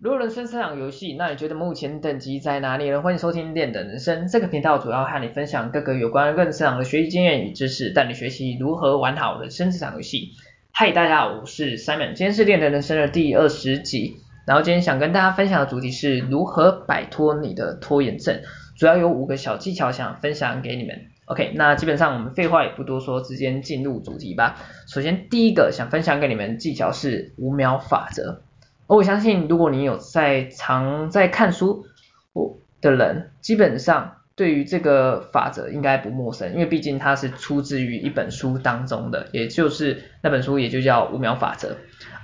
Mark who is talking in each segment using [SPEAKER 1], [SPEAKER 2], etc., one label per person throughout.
[SPEAKER 1] 如果人生是场游戏，那你觉得目前等级在哪里呢？欢迎收听练的人生这个频道，主要和你分享各个有关人生场的学习经验与知识，带你学习如何玩好人生这场游戏。嗨，大家好，我是 Simon，今天是练的人生的第二十集，然后今天想跟大家分享的主题是如何摆脱你的拖延症，主要有五个小技巧想分享给你们。OK，那基本上我们废话也不多说，直接进入主题吧。首先第一个想分享给你们的技巧是五秒法则。我相信，如果你有在常在看书的人，基本上对于这个法则应该不陌生，因为毕竟它是出自于一本书当中的，也就是那本书也就叫五秒法则。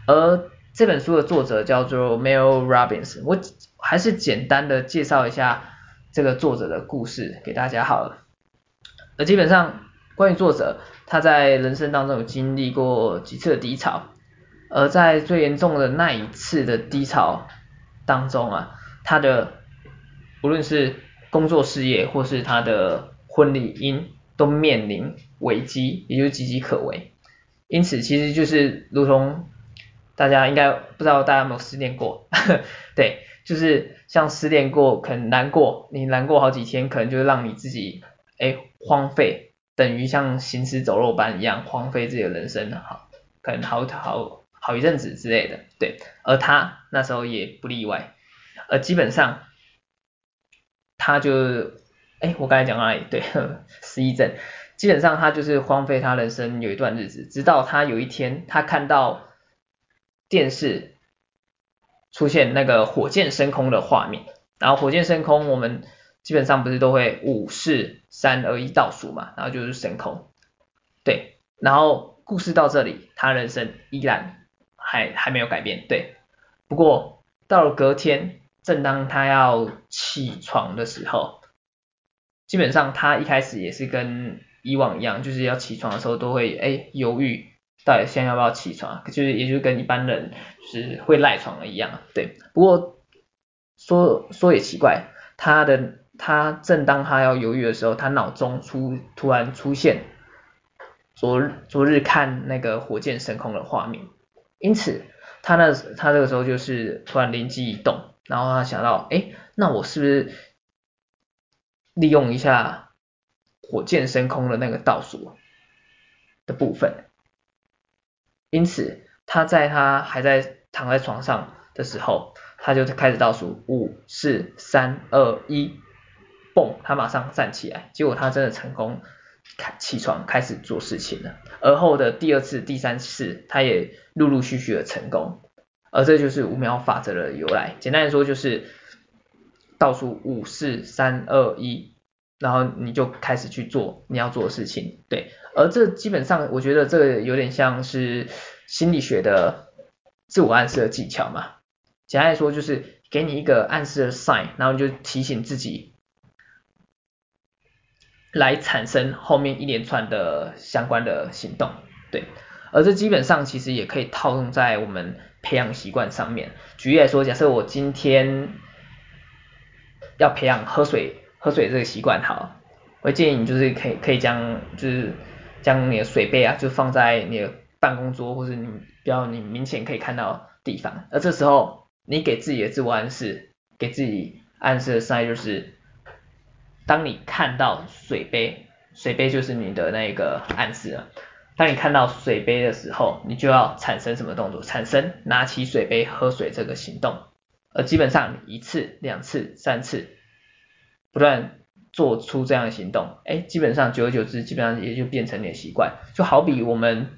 [SPEAKER 1] 而这本书的作者叫做 Mael Robbins，我还是简单的介绍一下这个作者的故事给大家好了。而基本上关于作者，他在人生当中有经历过几次的低潮。而在最严重的那一次的低潮当中啊，他的无论是工作事业或是他的婚礼因都面临危机，也就岌岌可危。因此，其实就是如同大家应该不知道大家有没有失恋过，对，就是像失恋过，可能难过，你难过好几天，可能就让你自己哎荒废，等于像行尸走肉般一样荒废自己的人生，好，可能好好。好一阵子之类的，对，而他那时候也不例外，而基本上他就，哎，我刚才讲到哪里？对，失忆症，基本上他就是荒废他人生有一段日子，直到他有一天他看到电视出现那个火箭升空的画面，然后火箭升空，我们基本上不是都会五四三二一倒数嘛，然后就是升空，对，然后故事到这里，他人生依然。还还没有改变，对。不过到了隔天，正当他要起床的时候，基本上他一开始也是跟以往一样，就是要起床的时候都会哎犹豫，到底现在要不要起床，就是也就跟一般人是会赖床的一样，对。不过说说也奇怪，他的他正当他要犹豫的时候，他脑中出突然出现昨昨日看那个火箭升空的画面。因此，他那他这个时候就是突然灵机一动，然后他想到，哎，那我是不是利用一下火箭升空的那个倒数的部分？因此，他在他还在躺在床上的时候，他就开始倒数五、四、三、二、一，蹦，他马上站起来，结果他真的成功。开起床开始做事情了，而后的第二次、第三次，他也陆陆续续的成功，而这就是五秒法则的由来。简单来说就是倒数五、四、三、二、一，然后你就开始去做你要做的事情。对，而这基本上我觉得这个有点像是心理学的自我暗示的技巧嘛。简单来说就是给你一个暗示的 sign，然后就提醒自己。来产生后面一连串的相关的行动，对，而这基本上其实也可以套用在我们培养习惯上面。举例来说，假设我今天要培养喝水喝水这个习惯，好，我建议你就是可以可以将就是将你的水杯啊，就放在你的办公桌或者你比较你明显可以看到地方，而这时候你给自己的自我暗示，给自己暗示的 sign 就是。当你看到水杯，水杯就是你的那个暗示了。当你看到水杯的时候，你就要产生什么动作？产生拿起水杯喝水这个行动。而基本上一次、两次、三次，不断做出这样的行动，哎，基本上久而久之，基本上也就变成你的习惯。就好比我们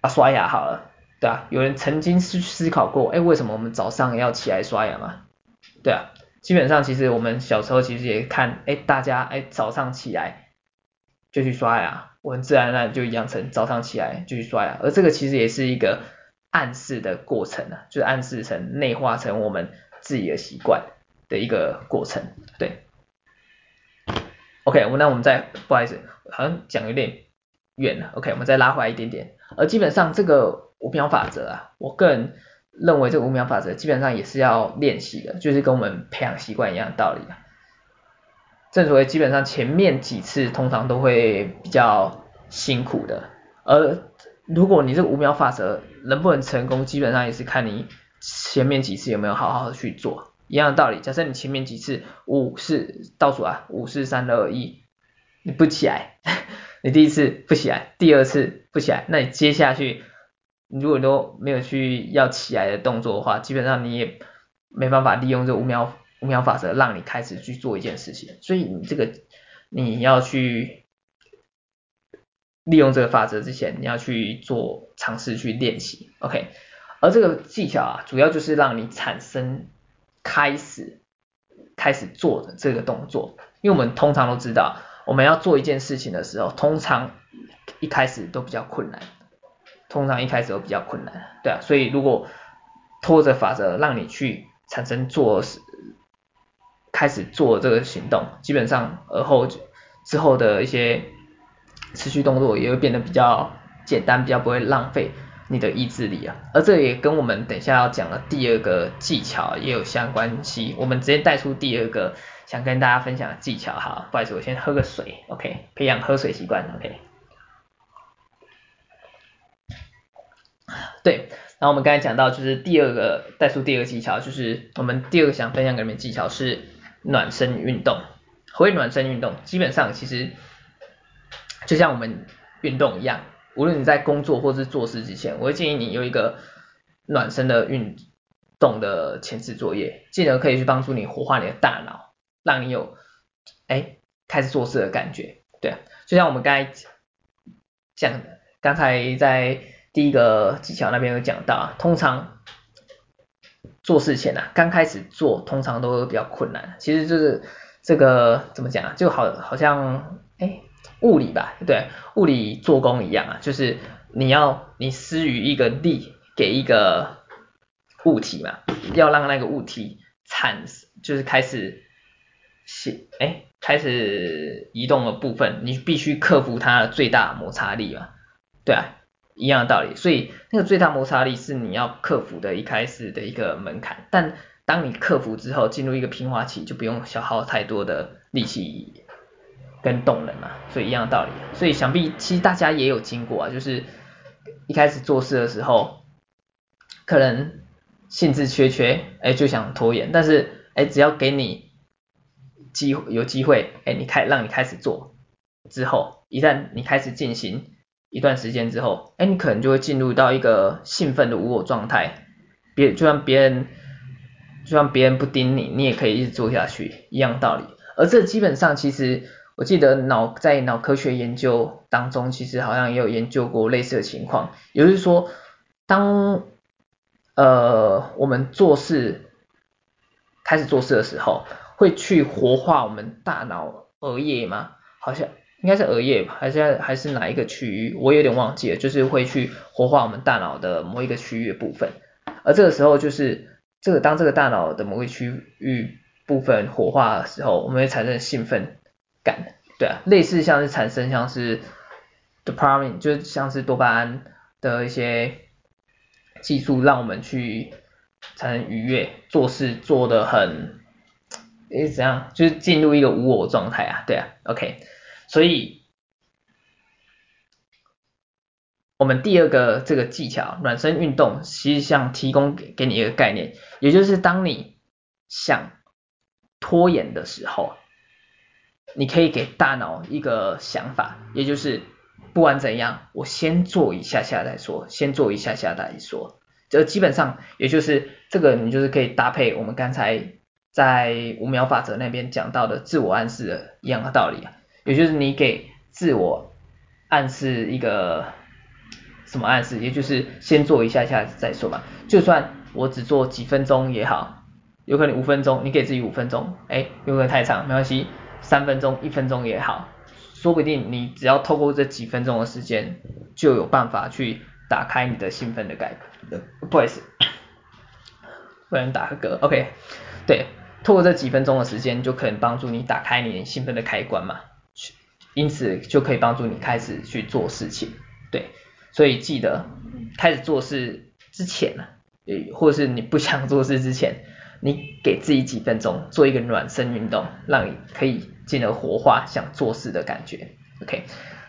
[SPEAKER 1] 啊刷牙好了，对啊，有人曾经思思考过，哎，为什么我们早上要起来刷牙嘛？对啊。基本上，其实我们小时候其实也看，哎，大家哎早上起来就去刷牙，我们自然而然就养成早上起来就去刷牙，而这个其实也是一个暗示的过程啊，就是暗示成内化成我们自己的习惯的一个过程，对。OK，那我们再不好意思，好像讲有点远了，OK，我们再拉回来一点点，而基本上这个五秒法则啊，我个人。认为这五秒法则基本上也是要练习的，就是跟我们培养习惯一样的道理。正所谓基本上前面几次通常都会比较辛苦的，而如果你这五秒法则能不能成功，基本上也是看你前面几次有没有好好的去做？一样的道理，假设你前面几次五四倒数啊，五四三二一，你不起来，你第一次不起来，第二次不起来，那你接下去，你如果都没有去要起来的动作的话，基本上你也没办法利用这五秒五秒法则让你开始去做一件事情，所以你这个你要去利用这个法则之前，你要去做尝试去练习，OK。而这个技巧啊，主要就是让你产生开始开始做的这个动作，因为我们通常都知道，我们要做一件事情的时候，通常一开始都比较困难，通常一开始都比较困难，对啊，所以如果拖着法则让你去产生做开始做这个行动，基本上而后之后的一些持续动作也会变得比较简单，比较不会浪费。你的意志力啊，而这也跟我们等下要讲的第二个技巧也有相关系。我们直接带出第二个想跟大家分享的技巧哈。不好意思，我先喝个水，OK，培养喝水习惯，OK。对，然后我们刚才讲到就是第二个代数第二个技巧，就是我们第二个想分享给你们技巧是暖身运动。何谓暖身运动？基本上其实就像我们运动一样。无论你在工作或是做事之前，我会建议你有一个暖身的运动的前置作业，进而可以去帮助你活化你的大脑，让你有哎开始做事的感觉。对，就像我们刚才讲的，刚才在第一个技巧那边有讲到啊，通常做事前啊，刚开始做通常都会比较困难，其实就是这个怎么讲啊，就好好像哎。物理吧，对，物理做功一样啊，就是你要你施予一个力给一个物体嘛，要让那个物体产就是开始写，哎，开始移动的部分，你必须克服它的最大摩擦力嘛，对啊，一样的道理，所以那个最大摩擦力是你要克服的一开始的一个门槛，但当你克服之后，进入一个平滑期，就不用消耗太多的力气。跟动能嘛，所以一样的道理。所以想必其实大家也有经过啊，就是一开始做事的时候，可能兴致缺缺，哎，就想拖延。但是哎，只要给你机，有机会，哎，你开让你开始做之后，一旦你开始进行一段时间之后，哎，你可能就会进入到一个兴奋的无我状态。别就算别人就算别人不盯你，你也可以一直做下去，一样道理。而这基本上其实。我记得脑在脑科学研究当中，其实好像也有研究过类似的情况，也就是说，当呃我们做事开始做事的时候，会去活化我们大脑额叶吗？好像应该是额叶吧，还是还是哪一个区域？我有点忘记了，就是会去活化我们大脑的某一个区域部分，而这个时候就是这个当这个大脑的某个区域部分活化的时候，我们会产生兴奋。感，对啊，类似像是产生像是 dopamine，就像是多巴胺的一些技术，让我们去产生愉悦，做事做得很，诶怎样，就是进入一个无我状态啊，对啊，OK，所以我们第二个这个技巧暖身运动，其实想提供给给你一个概念，也就是当你想拖延的时候。你可以给大脑一个想法，也就是不管怎样，我先做一下下再说，先做一下下再说。这基本上也就是这个，你就是可以搭配我们刚才在五秒法则那边讲到的自我暗示的一样的道理啊，也就是你给自我暗示一个什么暗示，也就是先做一下下再说嘛。就算我只做几分钟也好，有可能五分钟，你给自己五分钟，哎，有可能太长，没关系。三分钟、一分钟也好，说不定你只要透过这几分钟的时间，就有办法去打开你的兴奋的感觉。不好意思，不能打个嗝。OK，对，透过这几分钟的时间，就可能帮助你打开你兴奋的开关嘛，因此就可以帮助你开始去做事情。对，所以记得开始做事之前呢，或者是你不想做事之前。你给自己几分钟做一个暖身运动，让你可以进而活化想做事的感觉。OK，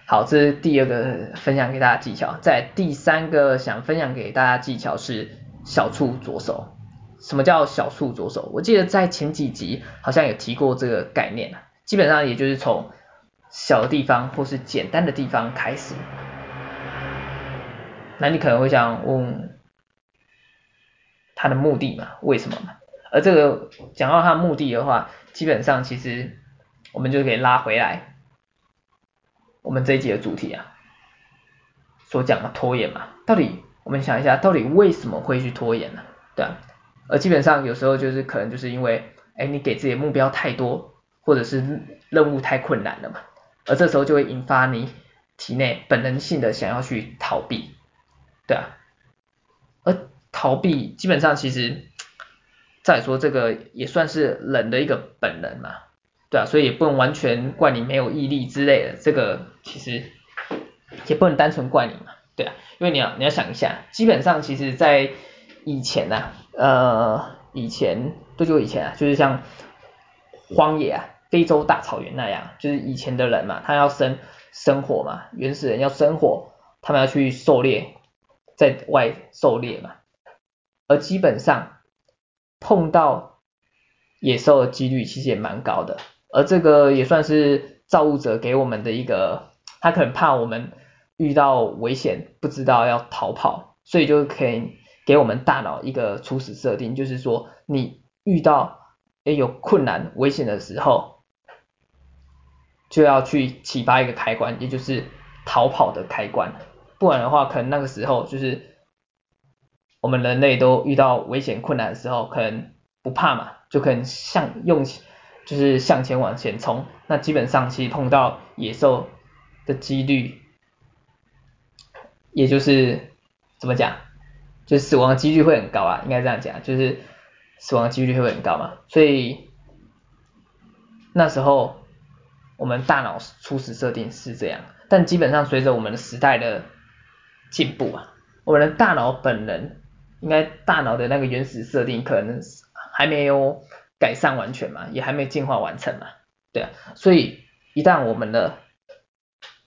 [SPEAKER 1] 好，这是第二个分享给大家技巧。在第三个想分享给大家技巧是小处着手。什么叫小处着手？我记得在前几集好像有提过这个概念，基本上也就是从小的地方或是简单的地方开始。那你可能会想问他的目的嘛？为什么嘛？而这个讲到他的目的的话，基本上其实我们就可以拉回来，我们这一集的主题啊，所讲的拖延嘛，到底我们想一下，到底为什么会去拖延呢？对啊，而基本上有时候就是可能就是因为，哎，你给自己的目标太多，或者是任务太困难了嘛，而这时候就会引发你体内本能性的想要去逃避，对啊，而逃避基本上其实。再说这个也算是人的一个本能嘛，对啊，所以也不能完全怪你没有毅力之类的，这个其实也不能单纯怪你嘛，对啊，因为你要你要想一下，基本上其实在以前呐、啊，呃，以前多久以前啊，就是像荒野啊，非洲大草原那样，就是以前的人嘛，他要生生活嘛，原始人要生活，他们要去狩猎，在外狩猎嘛，而基本上。碰到野兽的几率其实也蛮高的，而这个也算是造物者给我们的一个，他可能怕我们遇到危险不知道要逃跑，所以就可以给我们大脑一个初始设定，就是说你遇到诶有困难危险的时候，就要去启发一个开关，也就是逃跑的开关，不然的话可能那个时候就是。我们人类都遇到危险困难的时候，可能不怕嘛，就可能向用就是向前往前冲。那基本上其实碰到野兽的几率，也就是怎么讲，就死亡几率会很高啊，应该这样讲，就是死亡几率会很高嘛。所以那时候我们大脑初始设定是这样，但基本上随着我们的时代的进步啊，我们的大脑本能。应该大脑的那个原始设定可能还没有改善完全嘛，也还没进化完成嘛，对啊，所以一旦我们的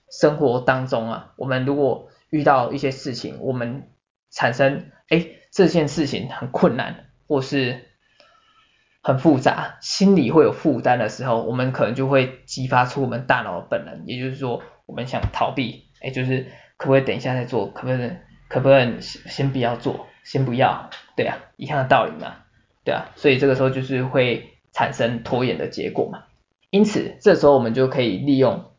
[SPEAKER 1] 生活当中啊，我们如果遇到一些事情，我们产生哎这件事情很困难或是很复杂，心里会有负担的时候，我们可能就会激发出我们大脑的本能，也就是说我们想逃避，哎就是可不可以等一下再做，可不可以可不可以先先不要做。先不要，对啊，一样的道理嘛，对啊，所以这个时候就是会产生拖延的结果嘛。因此，这时候我们就可以利用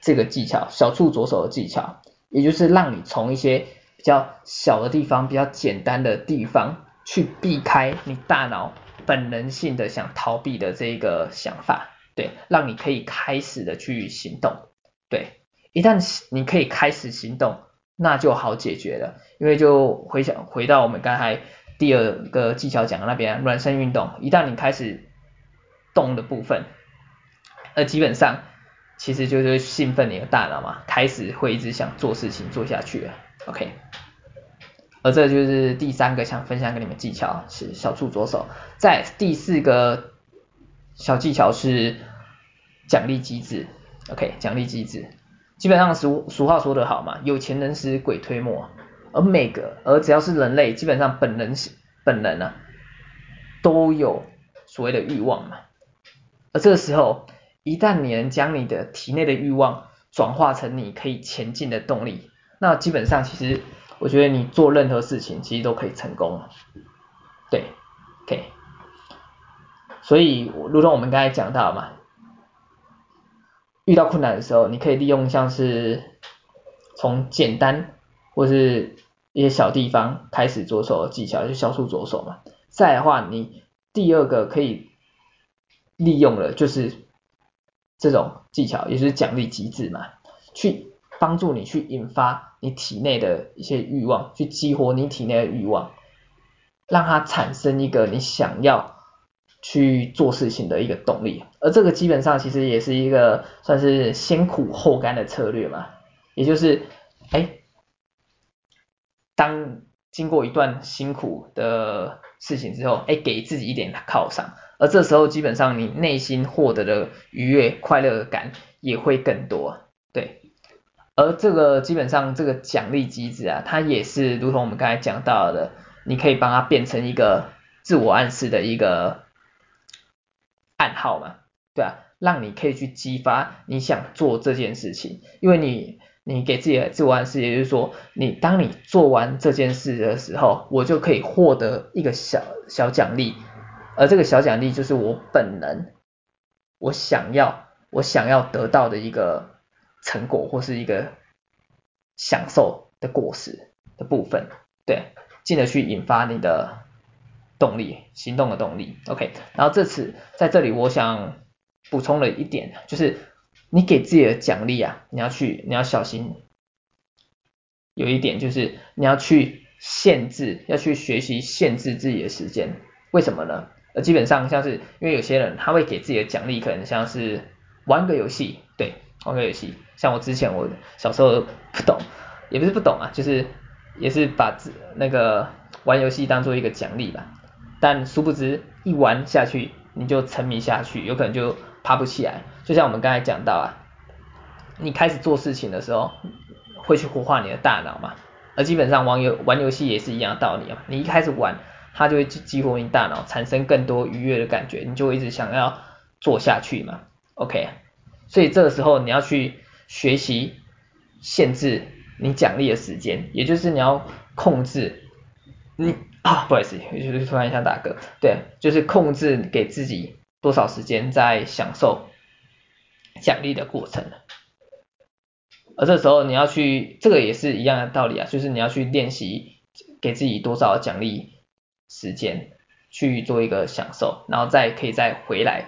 [SPEAKER 1] 这个技巧，小处着手的技巧，也就是让你从一些比较小的地方、比较简单的地方去避开你大脑本能性的想逃避的这个想法，对，让你可以开始的去行动，对，一旦你可以开始行动。那就好解决了，因为就回想回到我们刚才第二个技巧讲的那边，暖身运动，一旦你开始动的部分，那基本上其实就是兴奋你的大脑嘛，开始会一直想做事情做下去了，OK。而这就是第三个想分享给你们技巧，是小处着手。在第四个小技巧是奖励机制，OK，奖励机制。基本上俗俗话说得好嘛，有钱能使鬼推磨，而每个而只要是人类，基本上本能本能啊，都有所谓的欲望嘛。而这个时候，一旦你能将你的体内的欲望转化成你可以前进的动力，那基本上其实我觉得你做任何事情其实都可以成功。对，OK。所以如同我们刚才讲到嘛。遇到困难的时候，你可以利用像是从简单或是一些小地方开始着手的技巧，就消除着手嘛。再的话，你第二个可以利用的就是这种技巧，也就是奖励机制嘛，去帮助你去引发你体内的一些欲望，去激活你体内的欲望，让它产生一个你想要。去做事情的一个动力，而这个基本上其实也是一个算是先苦后甘的策略嘛，也就是，哎，当经过一段辛苦的事情之后，哎，给自己一点犒赏，而这时候基本上你内心获得的愉悦、快乐感也会更多，对，而这个基本上这个奖励机制啊，它也是如同我们刚才讲到的，你可以帮它变成一个自我暗示的一个暗号嘛，对啊，让你可以去激发你想做这件事情，因为你你给自己的自我暗示，也就是说，你当你做完这件事的时候，我就可以获得一个小小奖励，而这个小奖励就是我本能，我想要我想要得到的一个成果或是一个享受的果实的部分，对，进而去引发你的动力，行动的动力，OK，然后这次在这里我想补充了一点，就是你给自己的奖励啊，你要去你要小心，有一点就是你要去限制，要去学习限制自己的时间，为什么呢？呃，基本上像是因为有些人他会给自己的奖励可能像是玩个游戏，对，玩个游戏，像我之前我小时候不懂，也不是不懂啊，就是也是把自那个玩游戏当做一个奖励吧。但殊不知，一玩下去你就沉迷下去，有可能就爬不起来。就像我们刚才讲到啊，你开始做事情的时候，会去活化你的大脑嘛。而基本上玩游玩游戏也是一样的道理啊。你一开始玩，它就会激活你大脑，产生更多愉悦的感觉，你就一直想要做下去嘛。OK，所以这个时候你要去学习限制你奖励的时间，也就是你要控制你。啊，不好意思，就是突然想打嗝。对，就是控制给自己多少时间在享受奖励的过程。而这时候你要去，这个也是一样的道理啊，就是你要去练习给自己多少奖励时间去做一个享受，然后再可以再回来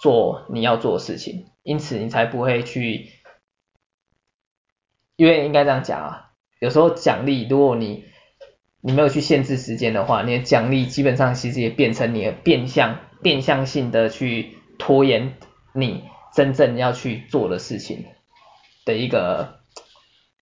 [SPEAKER 1] 做你要做的事情。因此你才不会去，因为应该这样讲啊，有时候奖励如果你你没有去限制时间的话，你的奖励基本上其实也变成你的变相、变相性的去拖延你真正要去做的事情的一个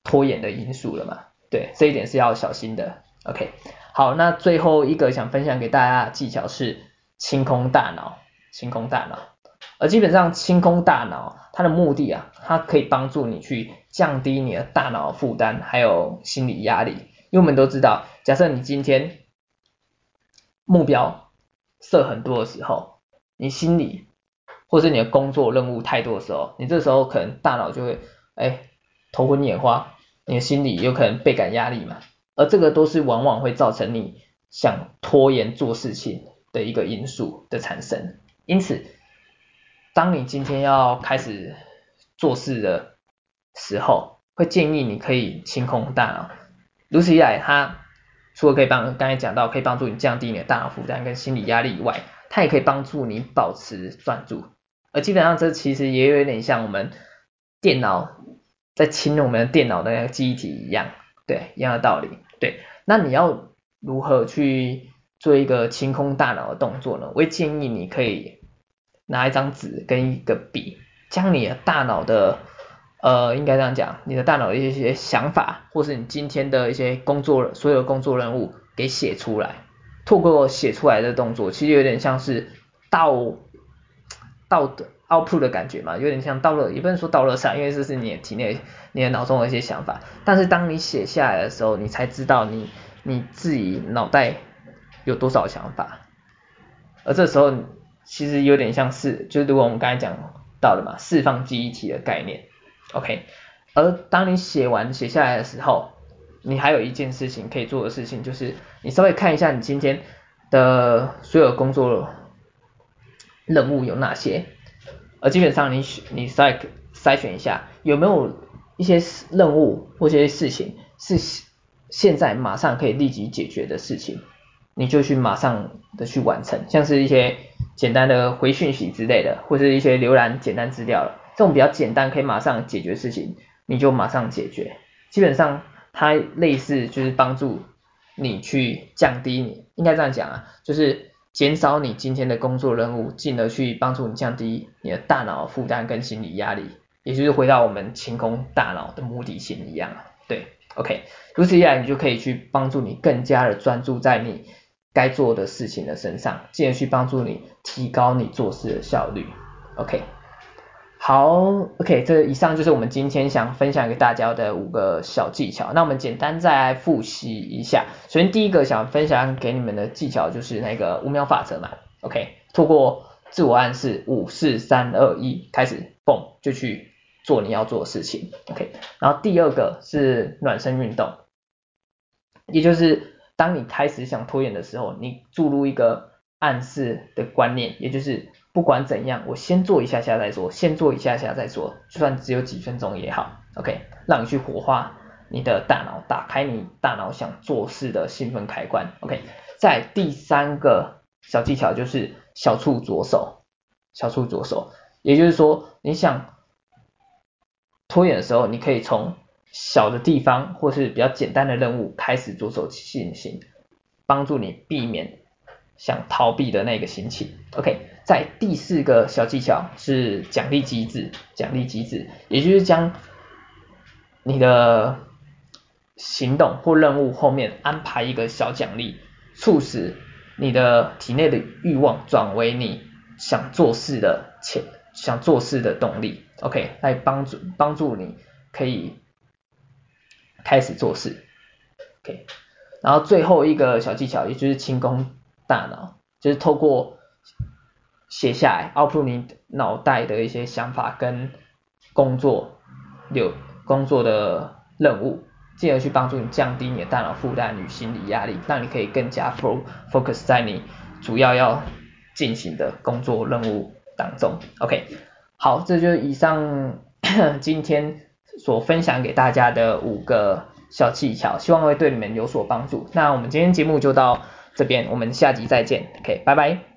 [SPEAKER 1] 拖延的因素了嘛？对，这一点是要小心的。OK，好，那最后一个想分享给大家的技巧是清空大脑，清空大脑。而基本上清空大脑，它的目的啊，它可以帮助你去降低你的大脑负担，还有心理压力。因为我们都知道，假设你今天目标设很多的时候，你心里或是你的工作任务太多的时候，你这时候可能大脑就会哎头昏眼花，你的心里有可能倍感压力嘛，而这个都是往往会造成你想拖延做事情的一个因素的产生。因此，当你今天要开始做事的时候，会建议你可以清空大脑。如此一来，它除了可以帮刚才讲到可以帮助你降低你的大脑负担跟心理压力以外，它也可以帮助你保持专注。而基本上这其实也有点像我们电脑在清我们的电脑的那个记忆体一样，对，一样的道理。对，那你要如何去做一个清空大脑的动作呢？我会建议你可以拿一张纸跟一个笔，将你的大脑的呃，应该这样讲，你的大脑的一些想法，或是你今天的一些工作，所有的工作任务给写出来。透过写出来的动作，其实有点像是倒倒的 output 的感觉嘛，有点像倒了，也不能说倒垃圾，因为这是你的体内、你的脑中的一些想法。但是当你写下来的时候，你才知道你你自己脑袋有多少想法。而这时候其实有点像是，就是如果我们刚才讲到的嘛，释放记忆体的概念。OK，而当你写完写下来的时候，你还有一件事情可以做的事情，就是你稍微看一下你今天的所有工作任务有哪些，而基本上你你筛筛选一下有没有一些任务或一些事情是现在马上可以立即解决的事情，你就去马上的去完成，像是一些简单的回讯息之类的，或是一些浏览简单资料了。这种比较简单可以马上解决事情，你就马上解决。基本上它类似就是帮助你去降低你，应该这样讲啊，就是减少你今天的工作任务，进而去帮助你降低你的大脑负担跟心理压力，也就是回到我们清空大脑的目的性一样啊。对，OK，如此一来你就可以去帮助你更加的专注在你该做的事情的身上，进而去帮助你提高你做事的效率。OK。好，OK，这以上就是我们今天想分享给大家的五个小技巧。那我们简单再来复习一下。首先第一个想分享给你们的技巧就是那个五秒法则嘛，OK，透过自我暗示五四三二一开始，蹦就去做你要做的事情，OK。然后第二个是暖身运动，也就是当你开始想拖延的时候，你注入一个暗示的观念，也就是。不管怎样，我先做一下下再说，先做一下下再说，就算只有几分钟也好，OK，让你去活化你的大脑，打开你大脑想做事的兴奋开关，OK。在第三个小技巧就是小处着手，小处着手，也就是说你想拖延的时候，你可以从小的地方或是比较简单的任务开始着手进行，帮助你避免想逃避的那个心情，OK。在第四个小技巧是奖励机制，奖励机制，也就是将你的行动或任务后面安排一个小奖励，促使你的体内的欲望转为你想做事的潜想做事的动力，OK，来帮助帮助你可以开始做事，OK，然后最后一个小技巧也就是清空大脑，就是透过写下来，output 你脑袋的一些想法跟工作有工作的任务，进而去帮助你降低你的大脑负担与心理压力，让你可以更加 focus 在你主要要进行的工作任务当中。OK，好，这就是以上 今天所分享给大家的五个小技巧，希望会对你们有所帮助。那我们今天节目就到这边，我们下集再见。OK，拜拜。